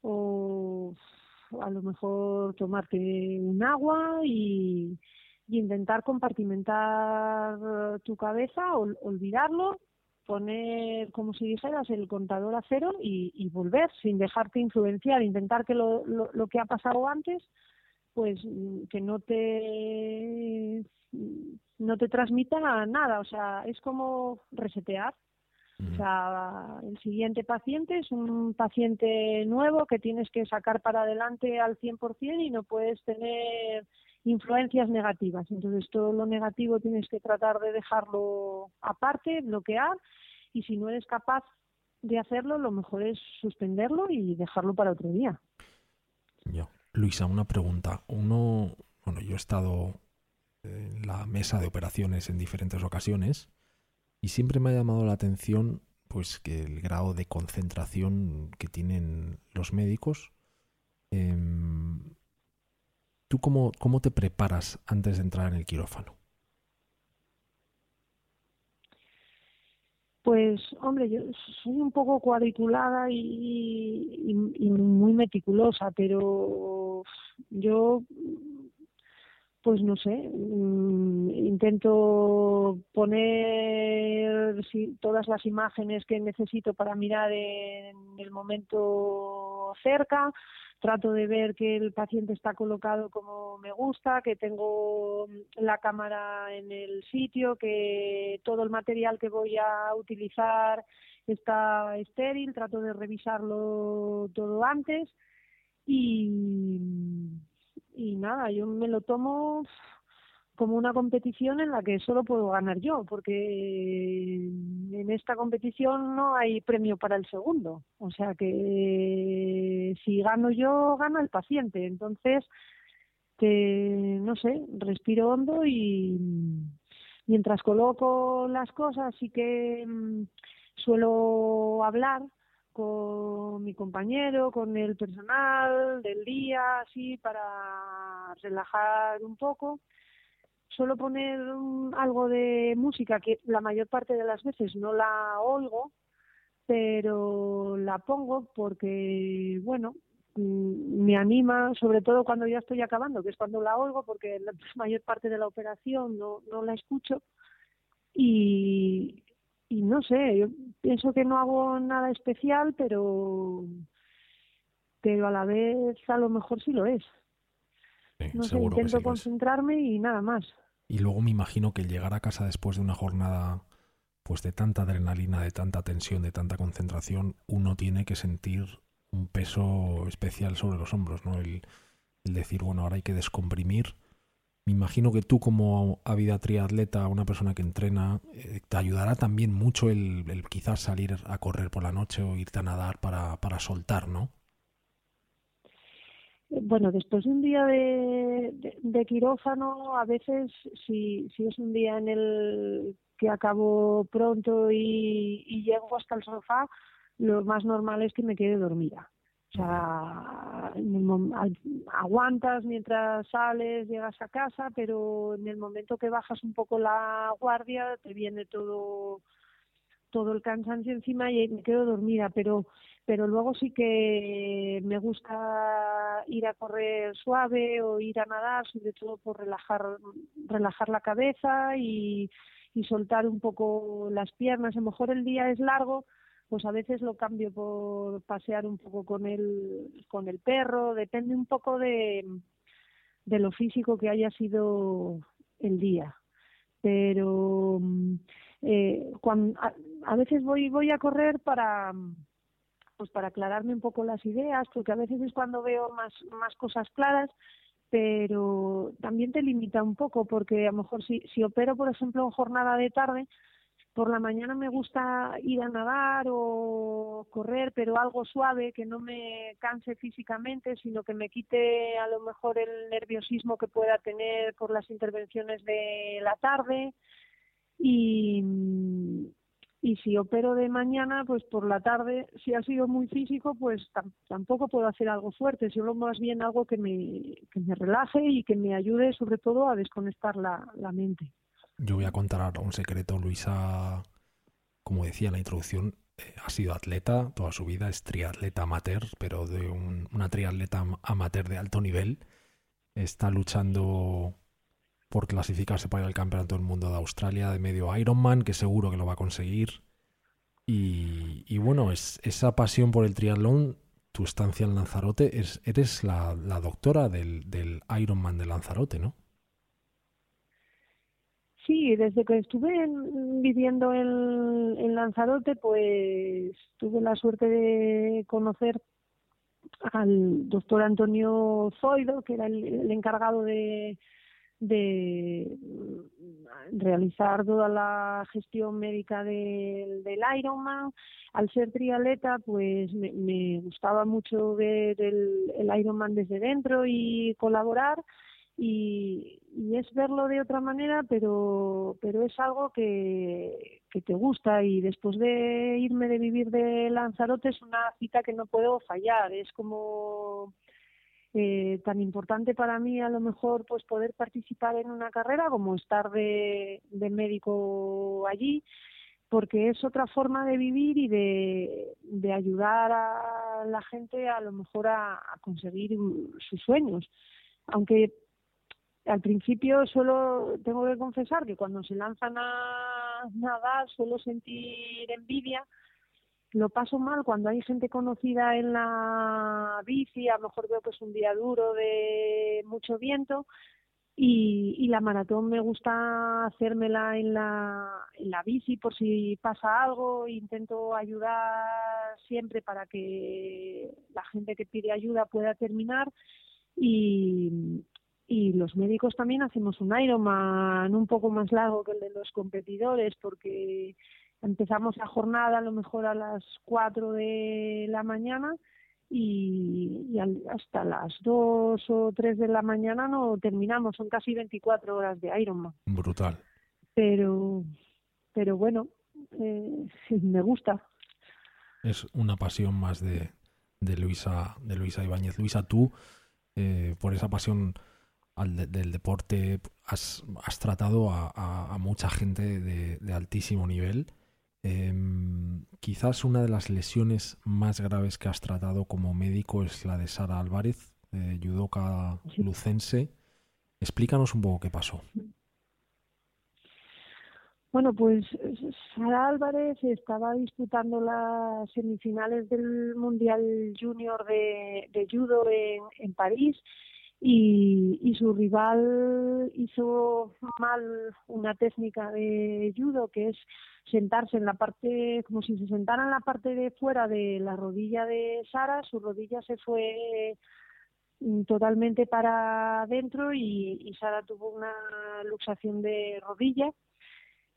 o a lo mejor tomarte un agua y, intentar compartimentar tu cabeza, o, olvidarlo, poner, como si dijeras, el contador a cero y, volver sin dejarte influenciar, intentar que lo, lo, que ha pasado antes, pues que no te no te transmita nada, o sea, es como resetear o sea, el siguiente paciente es un paciente nuevo que tienes que sacar para adelante al 100% y no puedes tener influencias negativas. Entonces, todo lo negativo tienes que tratar de dejarlo aparte, bloquear, y si no eres capaz de hacerlo, lo mejor es suspenderlo y dejarlo para otro día. Luisa, una pregunta. Uno, bueno, yo he estado en la mesa de operaciones en diferentes ocasiones y siempre me ha llamado la atención pues que el grado de concentración que tienen los médicos. Em, ¿Tú cómo, cómo te preparas antes de entrar en el quirófano? Pues, hombre, yo soy un poco cuadriculada y, y, muy meticulosa, pero yo pues no sé, mm, intento poner todas las imágenes que necesito para mirar en el momento cerca, trato de ver que el paciente está colocado como me gusta, que tengo la cámara en el sitio, que todo el material que voy a utilizar está estéril, trato de revisarlo todo antes y y nada, yo me lo tomo como una competición en la que solo puedo ganar yo, porque en esta competición no hay premio para el segundo. O sea que si gano yo, gana el paciente. Entonces, que, no sé, respiro hondo y mientras coloco las cosas sí que mm, suelo hablar con mi compañero, con el personal del día, así, para relajar un poco. Suelo poner algo de música que la mayor parte de las veces no la oigo, pero la pongo porque, bueno, mm, me anima, sobre todo cuando ya estoy acabando, que es cuando la oigo, porque la (laughs) mayor parte de la operación no, no la escucho. Y, y no sé, yo pienso que no hago nada especial, pero pero a la vez a lo mejor sí lo es. no sé, intento concentrarme y nada más. Y luego me imagino que el llegar a casa después de una jornada pues de tanta adrenalina, de tanta tensión, de tanta concentración, uno tiene que sentir un peso especial sobre los hombros, ¿no? El, el decir, bueno, ahora hay que descomprimir Me imagino que tú como ávida triatleta, una persona que entrena, eh, te ayudará también mucho el, quizás salir a correr por la noche o irte a nadar para, para soltar, ¿no? Bueno, después de un día de, de, quirófano, a veces si, si es un día en el que acabo pronto y llego hasta el sofá, lo más normal es que me quede dormida. O sea, aguantas mientras sales, llegas a casa, pero en el momento que bajas un poco la guardia te viene todo todo el cansancio encima y me quedo dormida, pero pero luego sí que me gusta ir a correr suave o ir a nadar, sobre todo por relajar relajar la cabeza y, y soltar un poco las piernas. A lo mejor el día es largo, pues a veces lo cambio por pasear un poco con el, con el perro, depende un poco de, de lo físico que haya sido el día. Pero eh, cuando, a, veces voy, voy a correr para pues para aclararme un poco las ideas, porque a veces es cuando veo más, más cosas claras, pero también te limita un poco, porque a lo mejor si, si opero, por ejemplo, en jornada de tarde, por la mañana me gusta ir a nadar o correr, pero algo suave, que no me canse físicamente, sino que me quite a lo mejor el nerviosismo que pueda tener por las intervenciones de la tarde. Y, y si opero de mañana, pues por la tarde, si ha sido muy físico, pues tampoco puedo hacer algo fuerte, solo más bien algo que me, que me relaje y que me ayude sobre todo a desconectar la, la mente. Yo voy a contar un secreto. Luisa, como decía en la introducción, eh, ha sido atleta toda su vida, es triatleta amateur, pero de una triatleta amateur de alto nivel. Está luchando por clasificarse para ir al Campeonato del Mundo de Australia de medio Ironman, que seguro que lo va a conseguir. Y, bueno, es, esa pasión por el triatlón, tu estancia en Lanzarote, es, eres la, doctora del, del Ironman de Lanzarote, ¿no? Sí, desde que estuve viviendo en, Lanzarote, pues tuve la suerte de conocer al doctor Antonio Zoido, que era el, encargado de, de realizar toda la gestión médica del, del Ironman. Al ser trialeta, pues me, gustaba mucho ver el, el Ironman desde dentro y colaborar y, y es verlo de otra manera, pero, pero es algo que, que te gusta y después de irme de vivir de Lanzarote es una cita que no puedo fallar, es como eh, tan importante para mí a lo mejor pues poder participar en una carrera como estar de, de médico allí porque es otra forma de vivir y de, de ayudar a la gente a lo mejor a, a conseguir sus sueños. Aunque al principio solo tengo que confesar que cuando se lanzan a nadar suelo sentir envidia. Lo paso mal cuando hay gente conocida en la bici, a lo mejor veo que es un día duro de mucho viento y, y la maratón me gusta hacérmela en la, en la bici por si pasa algo, intento ayudar siempre para que la gente que pide ayuda pueda terminar y, y los médicos también hacemos un Ironman un poco más largo que el de los competidores porque empezamos la jornada a lo mejor a las 4 de la mañana y, hasta las 2 o 3 de la mañana no terminamos, son casi 24 horas de Ironman. Brutal. Pero, pero bueno, eh, (laughs) me gusta. Es una pasión más de, de Luisa, de Luisa Ibáñez. Luisa, tú, eh, por esa pasión al del deporte, has, has tratado a, mucha gente de, altísimo nivel. Em, quizás una de las lesiones más graves que has tratado como médico es la de Sara Álvarez, eh, judoka lucense. Explícanos un poco qué pasó. Bueno, pues Sara Álvarez estaba disputando las semifinales del Mundial Junior de, judo en, en París y, y su rival hizo mal una técnica de judo que es sentarse en la parte como si se sentara en la parte de fuera de la rodilla de Sara su rodilla se fue mm, totalmente para adentro y, Sara tuvo una luxación de rodilla.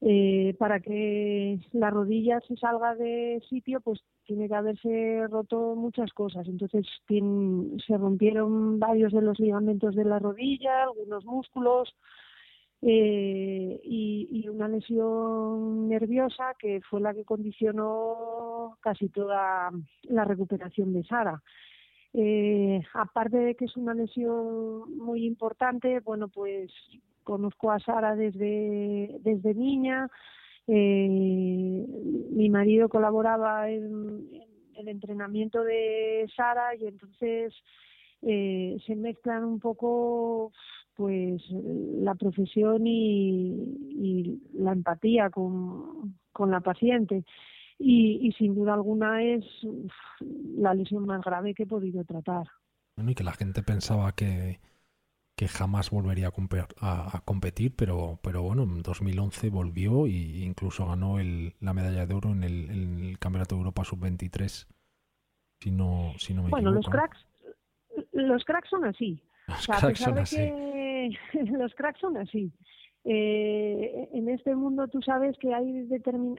Eh, para que la rodilla se salga de sitio, pues tiene que haberse roto muchas cosas. Entonces se rompieron varios de los ligamentos de la rodilla, algunos músculos, eh, y, una lesión nerviosa que fue la que condicionó casi toda la recuperación de Sara. Eh, aparte de que es una lesión muy importante, bueno, pues conozco a Sara desde, desde niña. Eh, mi marido colaboraba en, el entrenamiento de Sara y entonces eh, se mezclan un poco pues la profesión y, la empatía con, la paciente. Y, sin duda alguna es la lesión más grave que he podido tratar. y que la gente pensaba que, que jamás volvería a, competir, pero, pero bueno, en 2011 volvió e incluso ganó el, la medalla de oro en el, Campeonato de Europa Sub-23, si no, si no me bueno, los cracks, los cracks son así. Los cracks son así. (laughs) los cracks son así. Eh, en este mundo tú sabes que hay,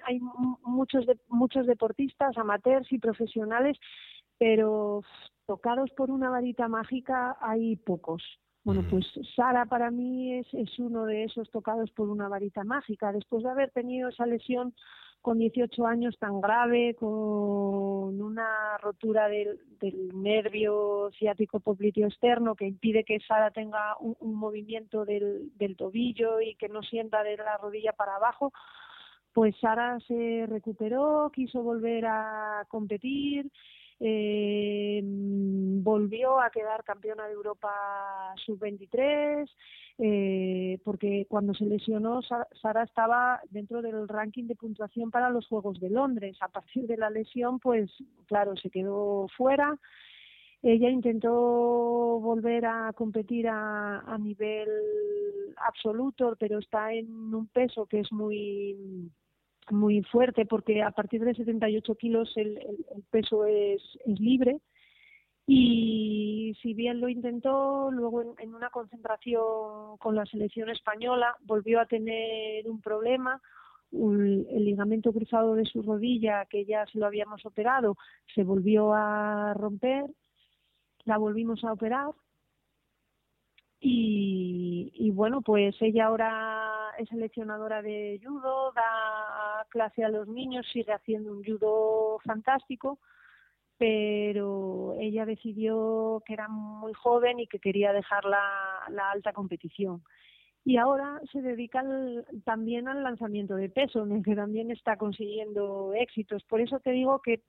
hay muchos, muchos deportistas, amateurs y profesionales, pero tocados por una varita mágica hay pocos. Bueno, pues Sara para mí es, es uno de esos tocados por una varita mágica. Después de haber tenido esa lesión con 18 años tan grave, con una rotura del, nervio ciático popliteo externo que impide que Sara tenga un, movimiento del, del, tobillo y que no sienta de la rodilla para abajo, pues Sara se recuperó, quiso volver a competir eh, volvió a quedar campeona de Europa sub-23, eh, porque cuando se lesionó Sara estaba dentro del ranking de puntuación para los Juegos de Londres. A partir de la lesión, pues claro, se quedó fuera. Ella intentó volver a competir a, a nivel absoluto, pero está en un peso que es muy muy fuerte porque a partir de 78 kilos el, el, peso es, libre. Y si bien lo intentó, luego en, una concentración con la selección española volvió a tener un problema, el ligamento cruzado de su rodilla que ya se lo habíamos operado se volvió a romper, la volvimos a operar. Y, y bueno, pues ella ahora es seleccionadora de judo, da clase a los niños, sigue haciendo un judo fantástico, pero ella decidió que era muy joven y que quería dejar la, la alta competición. Y ahora se dedica también al lanzamiento de peso, en el que también está consiguiendo éxitos. Por eso te digo que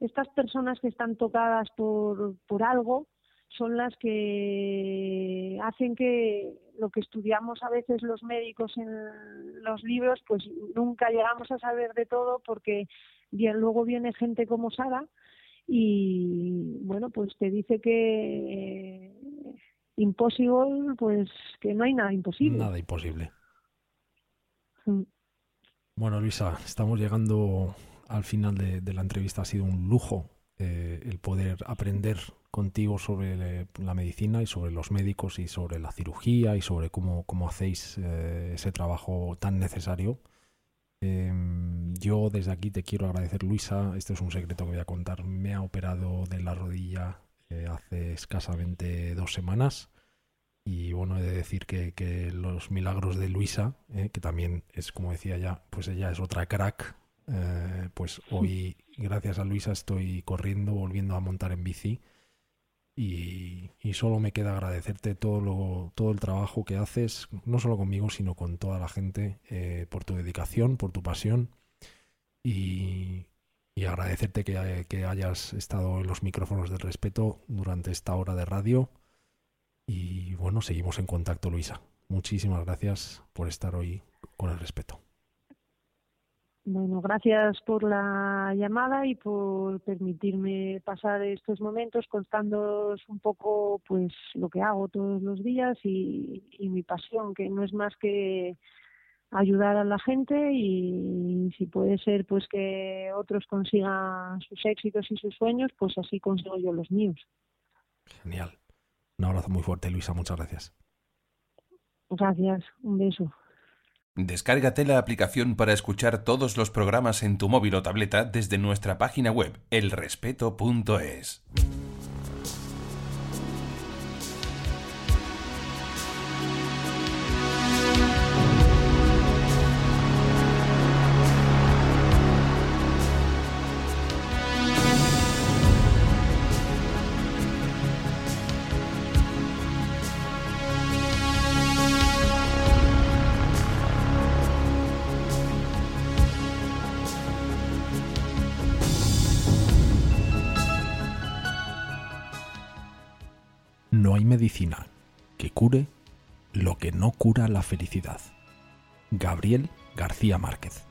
estas personas que están tocadas por, por algo, son las que hacen que lo que estudiamos a veces los médicos en los libros, pues nunca llegamos a saber de todo porque bien luego viene gente como Sara y bueno, pues te dice que imposible, pues que no hay nada imposible. Nada imposible. Mm. Bueno, Luisa, estamos llegando al final de, de la entrevista. Ha sido un lujo eh, el poder aprender contigo sobre la medicina y sobre los médicos y sobre la cirugía y sobre cómo, cómo hacéis eh, ese trabajo tan necesario. Em, yo desde aquí te quiero agradecer, Luisa. Este es un secreto que voy a contar. Me ha operado de la rodilla eh, hace escasamente dos semanas. Y bueno, he de decir que, que los milagros de Luisa, que también es, como decía ya, pues ella es otra crack eh, pues hoy, (laughs) gracias a Luisa, estoy corriendo, volviendo a montar en bici. Y, solo me queda agradecerte todo, lo, todo el trabajo que haces, no solo conmigo, sino con toda la gente, eh, por tu dedicación, por tu pasión. Y, agradecerte que, que, hayas estado en los micrófonos del respeto durante esta hora de radio. Y bueno, seguimos en contacto, Luisa. Muchísimas gracias por estar hoy con el respeto. Bueno, gracias por la llamada y por permitirme pasar estos momentos contándoos un poco pues lo que hago todos los días y, mi pasión, que no es más que ayudar a la gente y si puede ser pues que otros consigan sus éxitos y sus sueños, pues así consigo yo los míos. Genial. Un abrazo muy fuerte, Luisa. Muchas gracias. Gracias. Un beso. Descárgate la aplicación para escuchar todos los programas en tu móvil o tableta desde nuestra página web elrespeto.es. no cura la felicidad. Gabriel García Márquez